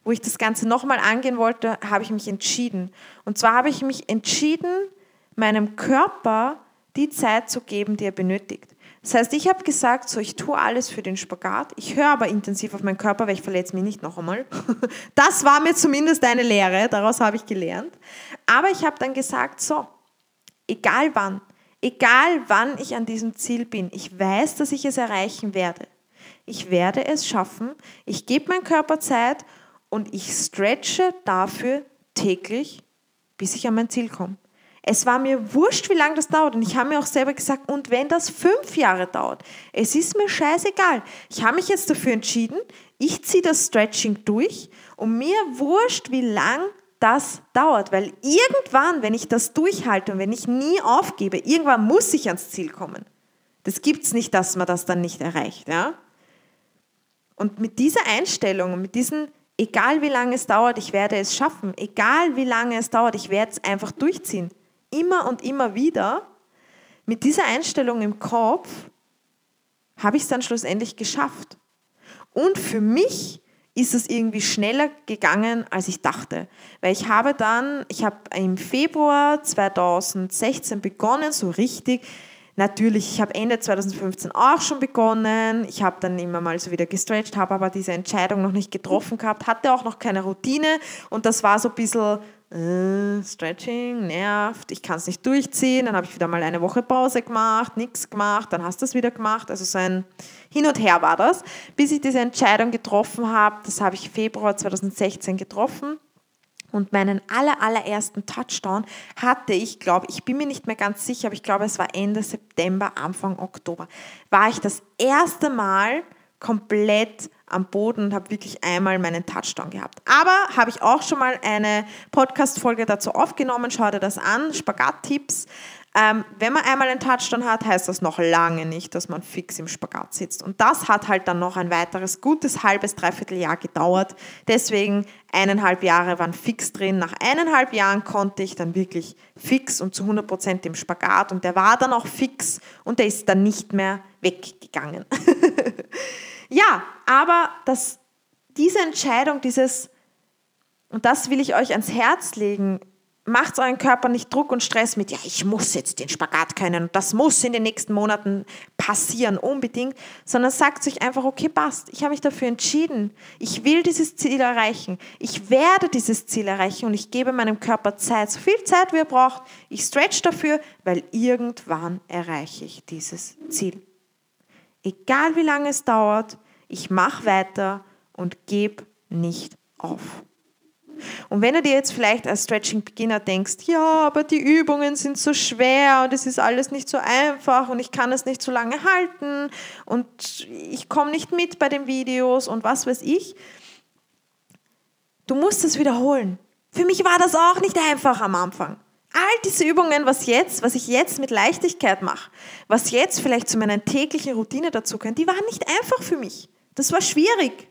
[SPEAKER 2] wo ich das Ganze nochmal angehen wollte, habe ich mich entschieden. Und zwar habe ich mich entschieden, meinem Körper die Zeit zu geben, die er benötigt. Das heißt, ich habe gesagt, so ich tue alles für den Spagat, ich höre aber intensiv auf meinen Körper, weil ich verletze mich nicht noch einmal. Das war mir zumindest eine Lehre, daraus habe ich gelernt. Aber ich habe dann gesagt, so, egal wann, egal wann ich an diesem Ziel bin, ich weiß, dass ich es erreichen werde. Ich werde es schaffen, ich gebe meinem Körper Zeit und ich stretche dafür täglich, bis ich an mein Ziel komme. Es war mir wurscht, wie lange das dauert. Und ich habe mir auch selber gesagt, und wenn das fünf Jahre dauert, es ist mir scheißegal. Ich habe mich jetzt dafür entschieden, ich ziehe das Stretching durch und mir wurscht, wie lang das dauert. Weil irgendwann, wenn ich das durchhalte und wenn ich nie aufgebe, irgendwann muss ich ans Ziel kommen. Das gibt es nicht, dass man das dann nicht erreicht. Ja? Und mit dieser Einstellung und mit diesen, egal wie lange es dauert, ich werde es schaffen, egal wie lange es dauert, ich werde es einfach durchziehen, immer und immer wieder, mit dieser Einstellung im Kopf habe ich es dann schlussendlich geschafft. Und für mich ist es irgendwie schneller gegangen, als ich dachte. Weil ich habe dann, ich habe im Februar 2016 begonnen, so richtig. Natürlich, ich habe Ende 2015 auch schon begonnen. Ich habe dann immer mal so wieder gestretched, habe aber diese Entscheidung noch nicht getroffen gehabt, hatte auch noch keine Routine und das war so ein bisschen äh, Stretching, nervt, ich kann es nicht durchziehen. Dann habe ich wieder mal eine Woche Pause gemacht, nichts gemacht, dann hast du es wieder gemacht. Also so ein Hin und Her war das, bis ich diese Entscheidung getroffen habe. Das habe ich Februar 2016 getroffen. Und meinen aller, allerersten Touchdown hatte ich, glaube ich, bin mir nicht mehr ganz sicher, aber ich glaube, es war Ende September, Anfang Oktober, war ich das erste Mal komplett am Boden und habe wirklich einmal meinen Touchdown gehabt. Aber habe ich auch schon mal eine Podcast-Folge dazu aufgenommen, schau dir das an, Spagat-Tipps. Ähm, wenn man einmal einen Touchdown hat, heißt das noch lange nicht, dass man fix im Spagat sitzt. Und das hat halt dann noch ein weiteres gutes halbes, dreiviertel Jahr gedauert. Deswegen eineinhalb Jahre waren fix drin. Nach eineinhalb Jahren konnte ich dann wirklich fix und zu 100 Prozent im Spagat. Und der war dann auch fix und der ist dann nicht mehr weggegangen. Ja, aber das, diese Entscheidung, dieses, und das will ich euch ans Herz legen, macht euren Körper nicht Druck und Stress mit, ja, ich muss jetzt den Spagat können und das muss in den nächsten Monaten passieren, unbedingt, sondern sagt sich einfach, okay, passt, ich habe mich dafür entschieden, ich will dieses Ziel erreichen, ich werde dieses Ziel erreichen und ich gebe meinem Körper Zeit, so viel Zeit wie er braucht, ich stretch dafür, weil irgendwann erreiche ich dieses Ziel. Egal wie lange es dauert, ich mache weiter und gebe nicht auf. Und wenn du dir jetzt vielleicht als Stretching Beginner denkst, ja, aber die Übungen sind so schwer und es ist alles nicht so einfach und ich kann es nicht so lange halten und ich komme nicht mit bei den Videos und was weiß ich, du musst es wiederholen. Für mich war das auch nicht einfach am Anfang. All diese Übungen, was jetzt, was ich jetzt mit Leichtigkeit mache, was jetzt vielleicht zu meiner täglichen Routine dazu gehört, die waren nicht einfach für mich. Das war schwierig.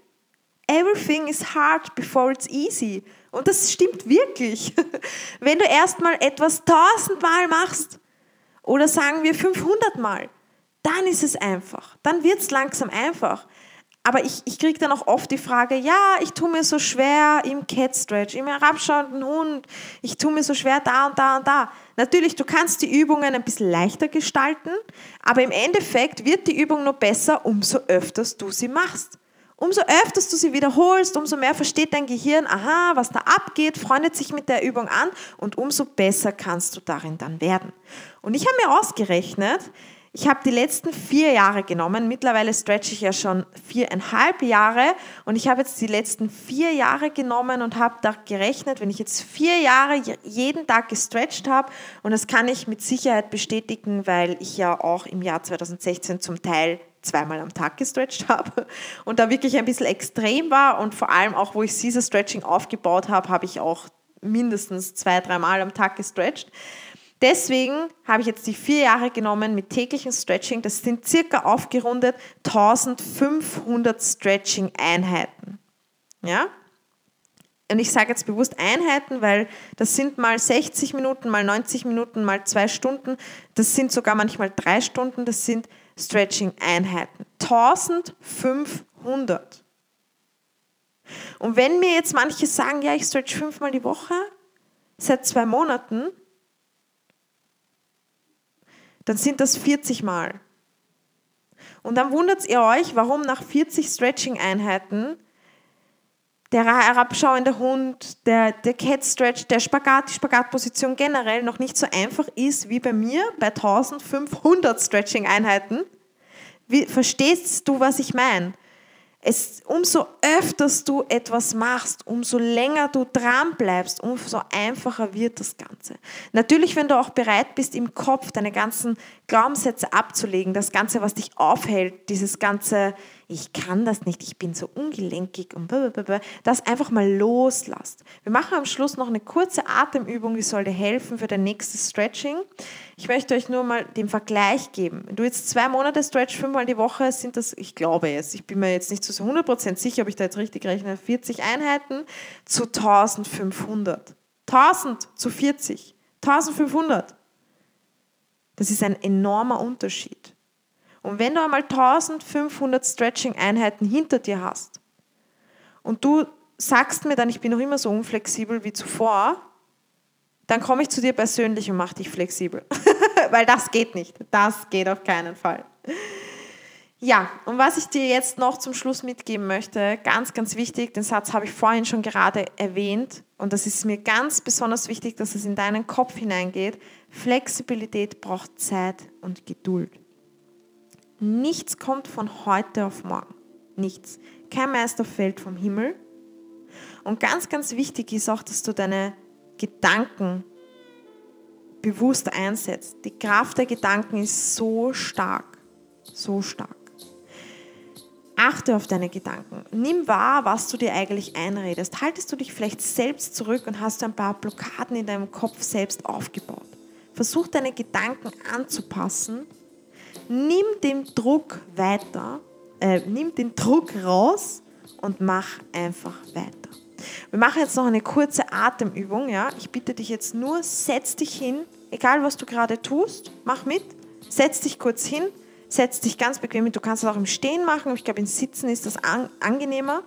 [SPEAKER 2] Everything is hard before it's easy. Und das stimmt wirklich. Wenn du erstmal etwas tausendmal machst oder sagen wir 500 Mal, dann ist es einfach. Dann wird es langsam einfach. Aber ich, ich kriege dann auch oft die Frage, ja, ich tue mir so schwer im Cat Stretch, im herabschauenden Hund, ich tue mir so schwer da und da und da. Natürlich, du kannst die Übungen ein bisschen leichter gestalten, aber im Endeffekt wird die Übung nur besser, umso öfters du sie machst. Umso öfters du sie wiederholst, umso mehr versteht dein Gehirn, aha, was da abgeht, freundet sich mit der Übung an und umso besser kannst du darin dann werden. Und ich habe mir ausgerechnet, ich habe die letzten vier Jahre genommen. Mittlerweile stretche ich ja schon viereinhalb Jahre und ich habe jetzt die letzten vier Jahre genommen und habe da gerechnet, wenn ich jetzt vier Jahre jeden Tag gestretcht habe und das kann ich mit Sicherheit bestätigen, weil ich ja auch im Jahr 2016 zum Teil zweimal am Tag gestretcht habe und da wirklich ein bisschen extrem war und vor allem auch, wo ich Caesar Stretching aufgebaut habe, habe ich auch mindestens zwei, dreimal am Tag gestretcht. Deswegen habe ich jetzt die vier Jahre genommen mit täglichem Stretching. Das sind circa aufgerundet 1500 Stretching-Einheiten. Ja? Und ich sage jetzt bewusst Einheiten, weil das sind mal 60 Minuten, mal 90 Minuten, mal zwei Stunden. Das sind sogar manchmal drei Stunden. Das sind Stretching-Einheiten. 1500. Und wenn mir jetzt manche sagen, ja, ich stretch fünfmal die Woche seit zwei Monaten, dann sind das 40 Mal. Und dann wundert ihr euch, warum nach 40 Stretching-Einheiten der herabschauende Hund, der, der Cat Stretch, der Spagat, die Spagatposition generell noch nicht so einfach ist wie bei mir bei 1500 Stretching-Einheiten. Verstehst du, was ich meine? Es, umso öfters du etwas machst, umso länger du dran bleibst, umso einfacher wird das Ganze. Natürlich, wenn du auch bereit bist, im Kopf deine ganzen Glaubenssätze abzulegen, das Ganze, was dich aufhält, dieses ganze, ich kann das nicht, ich bin so ungelenkig und blablabla, das einfach mal loslasst. Wir machen am Schluss noch eine kurze Atemübung, die soll dir helfen für dein nächstes Stretching. Ich möchte euch nur mal den Vergleich geben. Wenn du jetzt zwei Monate stretch, fünfmal die Woche, sind das, ich glaube jetzt, ich bin mir jetzt nicht zu so 100% sicher, ob ich da jetzt richtig rechne, 40 Einheiten zu 1500. 1000 zu 40. 1500. Das ist ein enormer Unterschied. Und wenn du einmal 1500 Stretching-Einheiten hinter dir hast und du sagst mir dann, ich bin noch immer so unflexibel wie zuvor, dann komme ich zu dir persönlich und mache dich flexibel. Weil das geht nicht. Das geht auf keinen Fall. Ja, und was ich dir jetzt noch zum Schluss mitgeben möchte, ganz, ganz wichtig, den Satz habe ich vorhin schon gerade erwähnt und das ist mir ganz besonders wichtig, dass es in deinen Kopf hineingeht. Flexibilität braucht Zeit und Geduld. Nichts kommt von heute auf morgen. Nichts. Kein Meister fällt vom Himmel. Und ganz, ganz wichtig ist auch, dass du deine Gedanken bewusst einsetzt. Die Kraft der Gedanken ist so stark. So stark. Achte auf deine Gedanken. Nimm wahr, was du dir eigentlich einredest. Haltest du dich vielleicht selbst zurück und hast ein paar Blockaden in deinem Kopf selbst aufgebaut. Versuch deine Gedanken anzupassen nimm den Druck weiter, äh, nimm den Druck raus und mach einfach weiter. Wir machen jetzt noch eine kurze Atemübung. Ja? Ich bitte dich jetzt nur, setz dich hin, egal was du gerade tust, mach mit, setz dich kurz hin, setz dich ganz bequem hin. Du kannst es auch im Stehen machen, ich glaube, im Sitzen ist das an, angenehmer.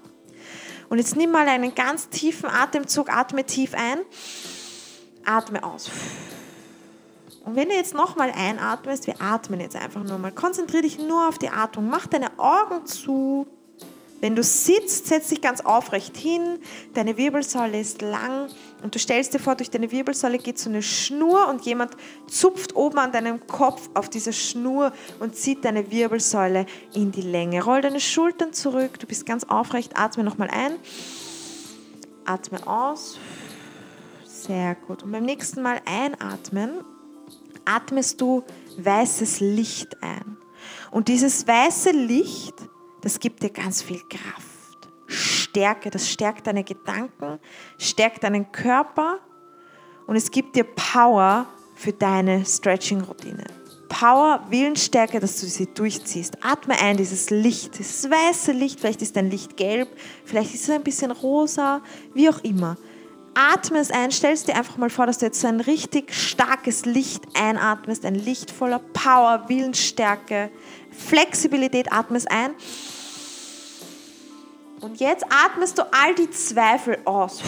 [SPEAKER 2] Und jetzt nimm mal einen ganz tiefen Atemzug, atme tief ein, atme aus. Und wenn du jetzt nochmal einatmest, wir atmen jetzt einfach nur mal, konzentriere dich nur auf die Atmung, mach deine Augen zu. Wenn du sitzt, setz dich ganz aufrecht hin, deine Wirbelsäule ist lang und du stellst dir vor, durch deine Wirbelsäule geht so eine Schnur und jemand zupft oben an deinem Kopf auf dieser Schnur und zieht deine Wirbelsäule in die Länge. Roll deine Schultern zurück, du bist ganz aufrecht, atme nochmal ein, atme aus. Sehr gut. Und beim nächsten Mal einatmen atmest du weißes Licht ein. Und dieses weiße Licht, das gibt dir ganz viel Kraft, Stärke, das stärkt deine Gedanken, stärkt deinen Körper und es gibt dir Power für deine Stretching-Routine. Power, Willensstärke, dass du sie durchziehst. Atme ein, dieses Licht, dieses weiße Licht, vielleicht ist dein Licht gelb, vielleicht ist es ein bisschen rosa, wie auch immer. Atme es ein, stell es dir einfach mal vor, dass du jetzt so ein richtig starkes Licht einatmest, ein Licht voller Power, Willensstärke, Flexibilität, atme es ein. Und jetzt atmest du all die Zweifel aus.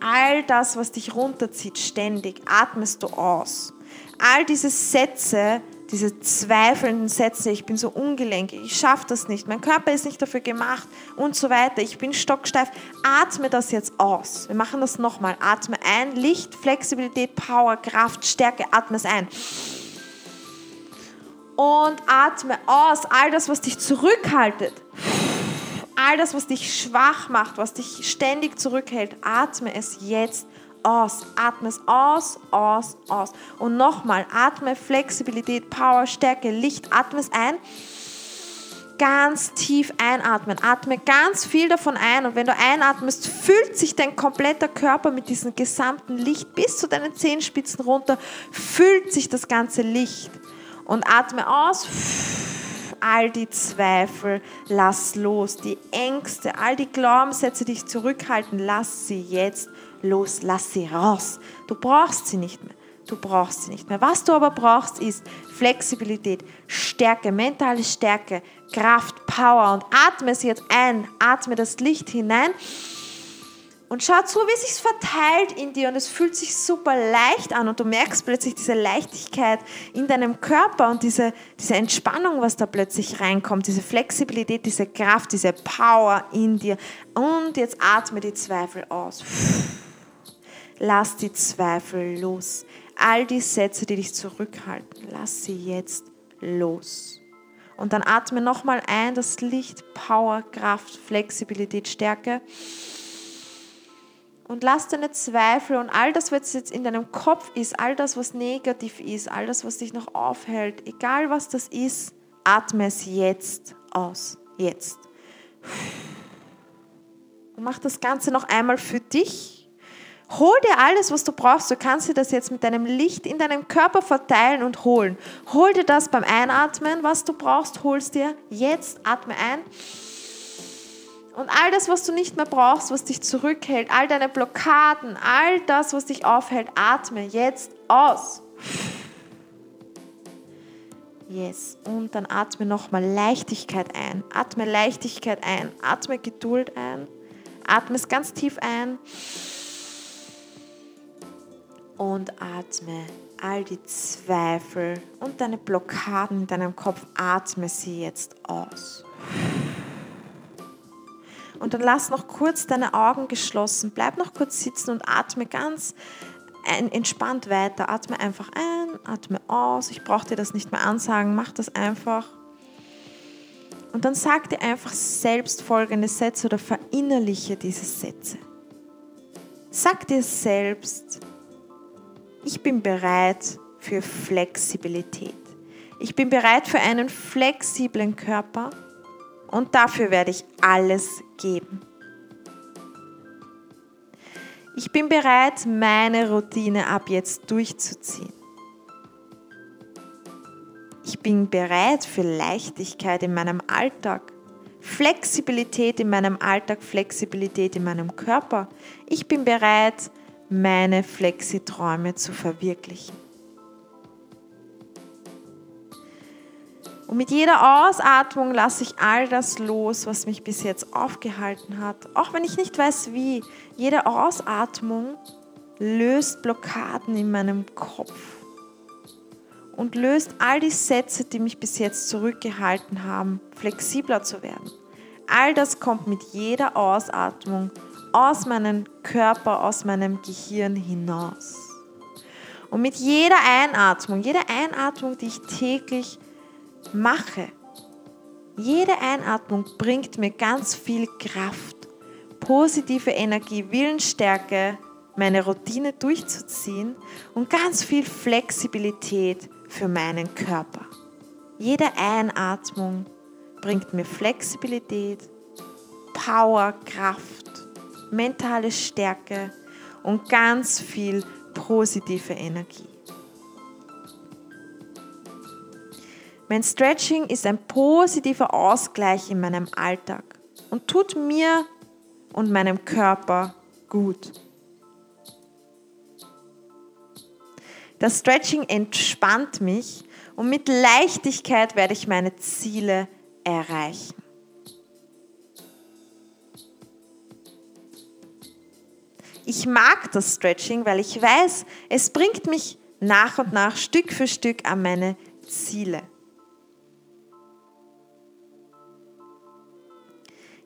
[SPEAKER 2] All das, was dich runterzieht, ständig, atmest du aus. All diese Sätze, diese zweifelnden Sätze, ich bin so ungelenkig, ich schaffe das nicht, mein Körper ist nicht dafür gemacht und so weiter, ich bin stocksteif. Atme das jetzt aus. Wir machen das nochmal. Atme ein, Licht, Flexibilität, Power, Kraft, Stärke, atme es ein. Und atme aus, all das, was dich zurückhaltet. All das, was dich schwach macht, was dich ständig zurückhält, atme es jetzt aus. Atme es aus, aus, aus. Und nochmal, atme Flexibilität, Power, Stärke, Licht. Atme es ein. Ganz tief einatmen. Atme ganz viel davon ein. Und wenn du einatmest, fühlt sich dein kompletter Körper mit diesem gesamten Licht bis zu deinen Zehenspitzen runter, fühlt sich das ganze Licht. Und atme aus all die Zweifel, lass los, die Ängste, all die Glaubenssätze, die dich zurückhalten, lass sie jetzt los, lass sie raus. Du brauchst sie nicht mehr. Du brauchst sie nicht mehr. Was du aber brauchst, ist Flexibilität, Stärke, mentale Stärke, Kraft, Power und atme sie jetzt ein, atme das Licht hinein und schau zu, wie es sich verteilt in dir und es fühlt sich super leicht an und du merkst plötzlich diese Leichtigkeit in deinem Körper und diese, diese Entspannung, was da plötzlich reinkommt, diese Flexibilität, diese Kraft, diese Power in dir. Und jetzt atme die Zweifel aus. Lass die Zweifel los. All die Sätze, die dich zurückhalten, lass sie jetzt los. Und dann atme nochmal ein, das Licht, Power, Kraft, Flexibilität, Stärke. Und lass deine Zweifel und all das, was jetzt in deinem Kopf ist, all das, was negativ ist, all das, was dich noch aufhält, egal was das ist, atme es jetzt aus. Jetzt. Und mach das Ganze noch einmal für dich. Hol dir alles, was du brauchst. Du kannst dir das jetzt mit deinem Licht in deinem Körper verteilen und holen. Hol dir das beim Einatmen, was du brauchst, holst dir. Jetzt atme ein. Und all das, was du nicht mehr brauchst, was dich zurückhält, all deine Blockaden, all das, was dich aufhält, atme jetzt aus. Yes. Und dann atme nochmal Leichtigkeit ein. Atme Leichtigkeit ein. Atme Geduld ein. Atme es ganz tief ein. Und atme all die Zweifel und deine Blockaden in deinem Kopf, atme sie jetzt aus. Und dann lass noch kurz deine Augen geschlossen. Bleib noch kurz sitzen und atme ganz entspannt weiter. Atme einfach ein, atme aus. Ich brauche dir das nicht mehr ansagen. Mach das einfach. Und dann sag dir einfach selbst folgende Sätze oder verinnerliche diese Sätze. Sag dir selbst, ich bin bereit für Flexibilität. Ich bin bereit für einen flexiblen Körper und dafür werde ich alles geben. Ich bin bereit, meine Routine ab jetzt durchzuziehen. Ich bin bereit für Leichtigkeit in meinem Alltag, Flexibilität in meinem Alltag, Flexibilität in meinem Körper. Ich bin bereit, meine Flexiträume zu verwirklichen. Und mit jeder Ausatmung lasse ich all das los, was mich bis jetzt aufgehalten hat. Auch wenn ich nicht weiß wie. Jede Ausatmung löst Blockaden in meinem Kopf und löst all die Sätze, die mich bis jetzt zurückgehalten haben, flexibler zu werden. All das kommt mit jeder Ausatmung aus meinem Körper, aus meinem Gehirn hinaus. Und mit jeder Einatmung, jeder Einatmung, die ich täglich mache. Jede Einatmung bringt mir ganz viel Kraft, positive Energie, Willensstärke, meine Routine durchzuziehen und ganz viel Flexibilität für meinen Körper. Jede Einatmung bringt mir Flexibilität, Power, Kraft, mentale Stärke und ganz viel positive Energie. Mein Stretching ist ein positiver Ausgleich in meinem Alltag und tut mir und meinem Körper gut. Das Stretching entspannt mich und mit Leichtigkeit werde ich meine Ziele erreichen. Ich mag das Stretching, weil ich weiß, es bringt mich nach und nach Stück für Stück an meine Ziele.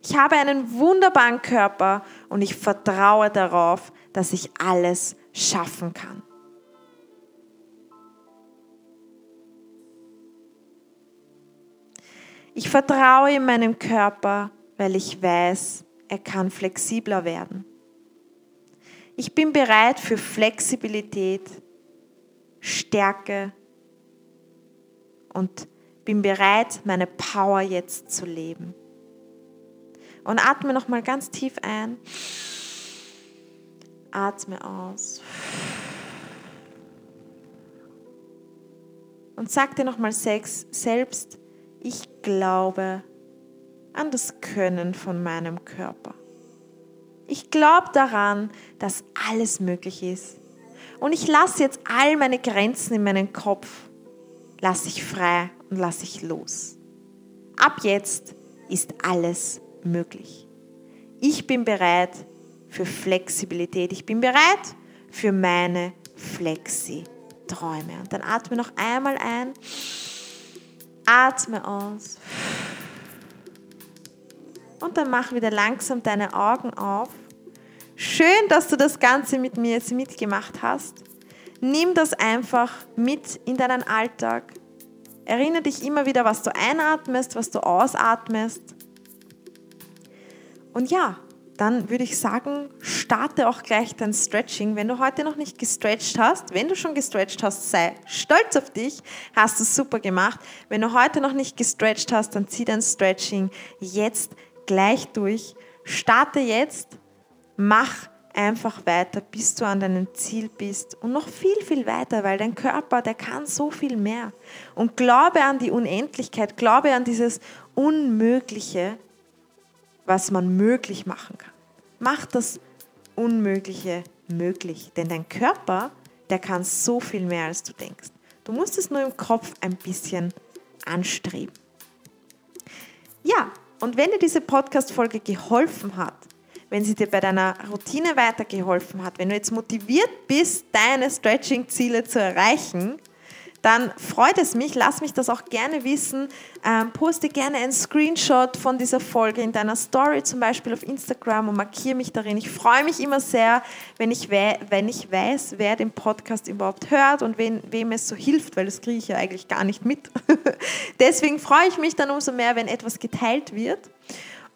[SPEAKER 2] Ich habe einen wunderbaren Körper und ich vertraue darauf, dass ich alles schaffen kann. Ich vertraue in meinem Körper, weil ich weiß, er kann flexibler werden. Ich bin bereit für Flexibilität, Stärke und bin bereit, meine Power jetzt zu leben. Und atme nochmal ganz tief ein. Atme aus. Und sag dir nochmal selbst, ich glaube an das Können von meinem Körper. Ich glaube daran, dass alles möglich ist. Und ich lasse jetzt all meine Grenzen in meinen Kopf, lasse ich frei und lasse ich los. Ab jetzt ist alles möglich. Ich bin bereit für Flexibilität. Ich bin bereit für meine Flexi-Träume. Und dann atme noch einmal ein, atme aus. Und dann mach wieder langsam deine Augen auf. Schön, dass du das Ganze mit mir jetzt mitgemacht hast. Nimm das einfach mit in deinen Alltag. Erinnere dich immer wieder, was du einatmest, was du ausatmest. Und ja, dann würde ich sagen, starte auch gleich dein Stretching. Wenn du heute noch nicht gestretched hast, wenn du schon gestretched hast, sei stolz auf dich, hast du super gemacht. Wenn du heute noch nicht gestretched hast, dann zieh dein Stretching jetzt gleich durch. Starte jetzt, mach einfach weiter, bis du an deinem Ziel bist und noch viel, viel weiter, weil dein Körper, der kann so viel mehr. Und glaube an die Unendlichkeit, glaube an dieses Unmögliche, was man möglich machen kann. Mach das Unmögliche möglich, denn dein Körper, der kann so viel mehr, als du denkst. Du musst es nur im Kopf ein bisschen anstreben. Ja, und wenn dir diese Podcast-Folge geholfen hat, wenn sie dir bei deiner Routine weitergeholfen hat, wenn du jetzt motiviert bist, deine Stretching-Ziele zu erreichen, dann freut es mich, lass mich das auch gerne wissen. Ähm, poste gerne einen Screenshot von dieser Folge in deiner Story, zum Beispiel auf Instagram und markiere mich darin. Ich freue mich immer sehr, wenn ich, wenn ich weiß, wer den Podcast überhaupt hört und wen, wem es so hilft, weil das kriege ich ja eigentlich gar nicht mit. Deswegen freue ich mich dann umso mehr, wenn etwas geteilt wird.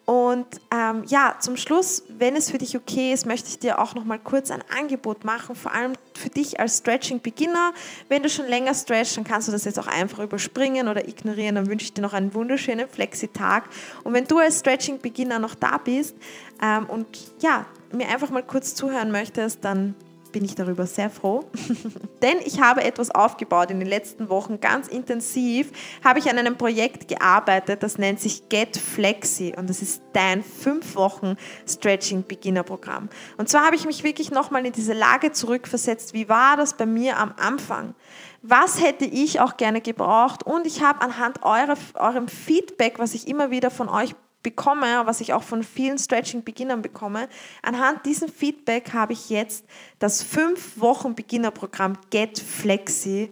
[SPEAKER 2] Und ähm, ja, zum Schluss, wenn es für dich okay ist, möchte ich dir auch noch mal kurz ein Angebot machen, vor allem für dich als Stretching-Beginner. Wenn du schon länger stretchst, dann kannst du das jetzt auch einfach überspringen oder ignorieren. Dann wünsche ich dir noch einen wunderschönen Flexi-Tag. Und wenn du als Stretching-Beginner noch da bist ähm, und ja, mir einfach mal kurz zuhören möchtest, dann bin ich darüber sehr froh, denn ich habe etwas aufgebaut in den letzten Wochen ganz intensiv, habe ich an einem Projekt gearbeitet, das nennt sich Get Flexi und das ist dein 5 Wochen Stretching Beginner Programm. Und zwar habe ich mich wirklich nochmal in diese Lage zurückversetzt, wie war das bei mir am Anfang? Was hätte ich auch gerne gebraucht? Und ich habe anhand eurer, eurem Feedback, was ich immer wieder von euch bekomme, was ich auch von vielen Stretching-Beginnern bekomme, anhand diesem Feedback habe ich jetzt das 5-Wochen-Beginnerprogramm Get Flexi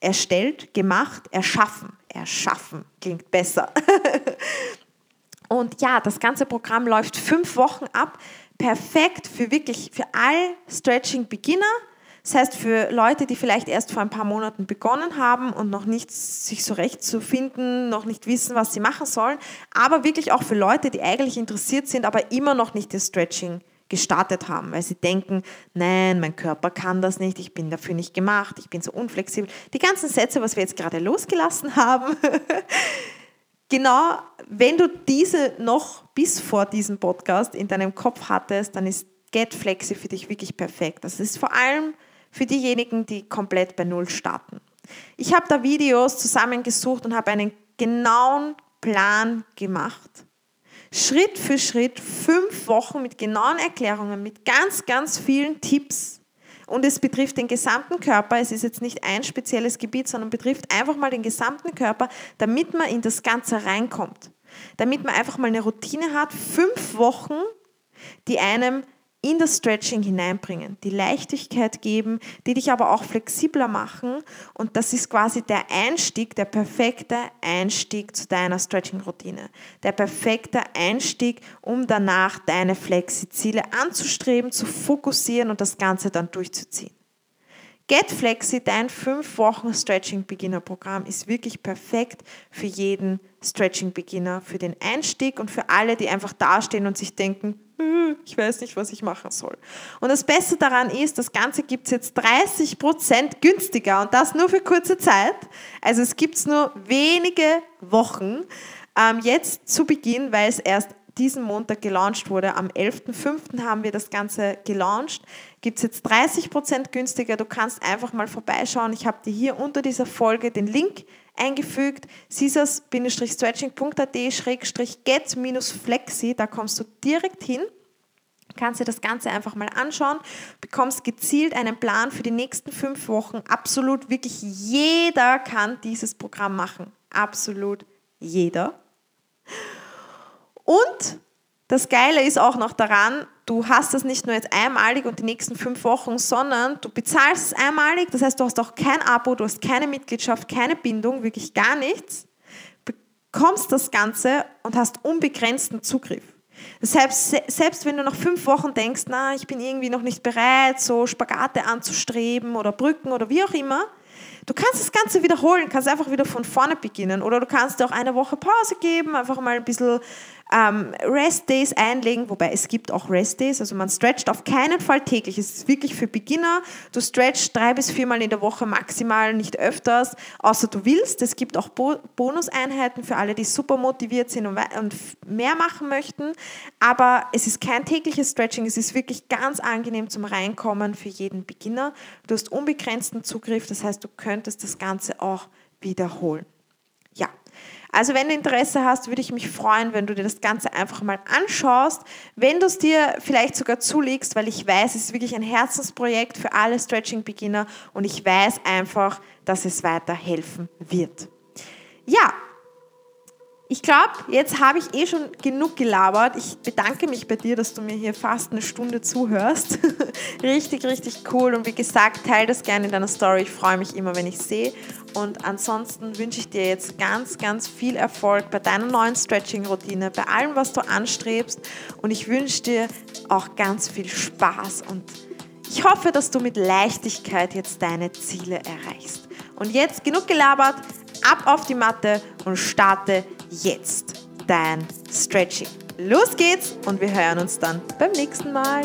[SPEAKER 2] erstellt, gemacht, erschaffen. Erschaffen klingt besser. Und ja, das ganze Programm läuft fünf Wochen ab. Perfekt für wirklich, für all Stretching-Beginner das heißt, für Leute, die vielleicht erst vor ein paar Monaten begonnen haben und noch nicht sich so recht zu finden, noch nicht wissen, was sie machen sollen, aber wirklich auch für Leute, die eigentlich interessiert sind, aber immer noch nicht das Stretching gestartet haben, weil sie denken, nein, mein Körper kann das nicht, ich bin dafür nicht gemacht, ich bin so unflexibel. Die ganzen Sätze, was wir jetzt gerade losgelassen haben. genau, wenn du diese noch bis vor diesem Podcast in deinem Kopf hattest, dann ist Get Flexi für dich wirklich perfekt. Das ist vor allem für diejenigen, die komplett bei Null starten. Ich habe da Videos zusammengesucht und habe einen genauen Plan gemacht. Schritt für Schritt, fünf Wochen mit genauen Erklärungen, mit ganz, ganz vielen Tipps. Und es betrifft den gesamten Körper. Es ist jetzt nicht ein spezielles Gebiet, sondern betrifft einfach mal den gesamten Körper, damit man in das Ganze reinkommt. Damit man einfach mal eine Routine hat, fünf Wochen, die einem in das Stretching hineinbringen, die Leichtigkeit geben, die dich aber auch flexibler machen. Und das ist quasi der Einstieg, der perfekte Einstieg zu deiner Stretching-Routine. Der perfekte Einstieg, um danach deine Flexi-Ziele anzustreben, zu fokussieren und das Ganze dann durchzuziehen. Get Flexi, dein 5 Wochen Stretching Beginner Programm, ist wirklich perfekt für jeden Stretching Beginner, für den Einstieg und für alle, die einfach dastehen und sich denken, ich weiß nicht, was ich machen soll. Und das Beste daran ist, das Ganze gibt es jetzt 30% günstiger und das nur für kurze Zeit. Also es gibt es nur wenige Wochen ähm, jetzt zu Beginn, weil es erst diesen Montag gelauncht wurde. Am 11.05. haben wir das Ganze gelauncht. Gibt es jetzt 30% günstiger. Du kannst einfach mal vorbeischauen. Ich habe dir hier unter dieser Folge den Link eingefügt. caesars-stretching.at-get-flexi. Da kommst du direkt hin kannst dir das Ganze einfach mal anschauen, bekommst gezielt einen Plan für die nächsten fünf Wochen. Absolut, wirklich jeder kann dieses Programm machen. Absolut jeder. Und das Geile ist auch noch daran, du hast das nicht nur jetzt einmalig und die nächsten fünf Wochen, sondern du bezahlst es einmalig. Das heißt, du hast auch kein Abo, du hast keine Mitgliedschaft, keine Bindung, wirklich gar nichts. Bekommst das Ganze und hast unbegrenzten Zugriff. Selbst, selbst wenn du nach fünf Wochen denkst, na, ich bin irgendwie noch nicht bereit, so Spagate anzustreben oder Brücken oder wie auch immer, Du kannst das Ganze wiederholen, kannst einfach wieder von vorne beginnen oder du kannst dir auch eine Woche Pause geben, einfach mal ein bisschen ähm, Rest Days einlegen, wobei es gibt auch Rest Days, also man stretcht auf keinen Fall täglich. Es ist wirklich für Beginner. Du stretchst drei bis viermal in der Woche maximal, nicht öfters, außer du willst. Es gibt auch Bo Bonuseinheiten für alle, die super motiviert sind und, und mehr machen möchten. Aber es ist kein tägliches Stretching, es ist wirklich ganz angenehm zum Reinkommen für jeden Beginner. Du hast unbegrenzten Zugriff, das heißt, du könntest das Ganze auch wiederholen. Ja, also wenn du Interesse hast, würde ich mich freuen, wenn du dir das Ganze einfach mal anschaust, wenn du es dir vielleicht sogar zulegst, weil ich weiß, es ist wirklich ein Herzensprojekt für alle Stretching-Beginner und ich weiß einfach, dass es weiterhelfen wird. Ja, ich glaube, jetzt habe ich eh schon genug gelabert. Ich bedanke mich bei dir, dass du mir hier fast eine Stunde zuhörst. richtig, richtig cool. Und wie gesagt, teile das gerne in deiner Story. Ich freue mich immer, wenn ich sehe. Und ansonsten wünsche ich dir jetzt ganz, ganz viel Erfolg bei deiner neuen Stretching-Routine, bei allem, was du anstrebst. Und ich wünsche dir auch ganz viel Spaß. Und ich hoffe, dass du mit Leichtigkeit jetzt deine Ziele erreichst. Und jetzt genug gelabert, ab auf die Matte und starte jetzt dein Stretching. Los geht's und wir hören uns dann beim nächsten Mal.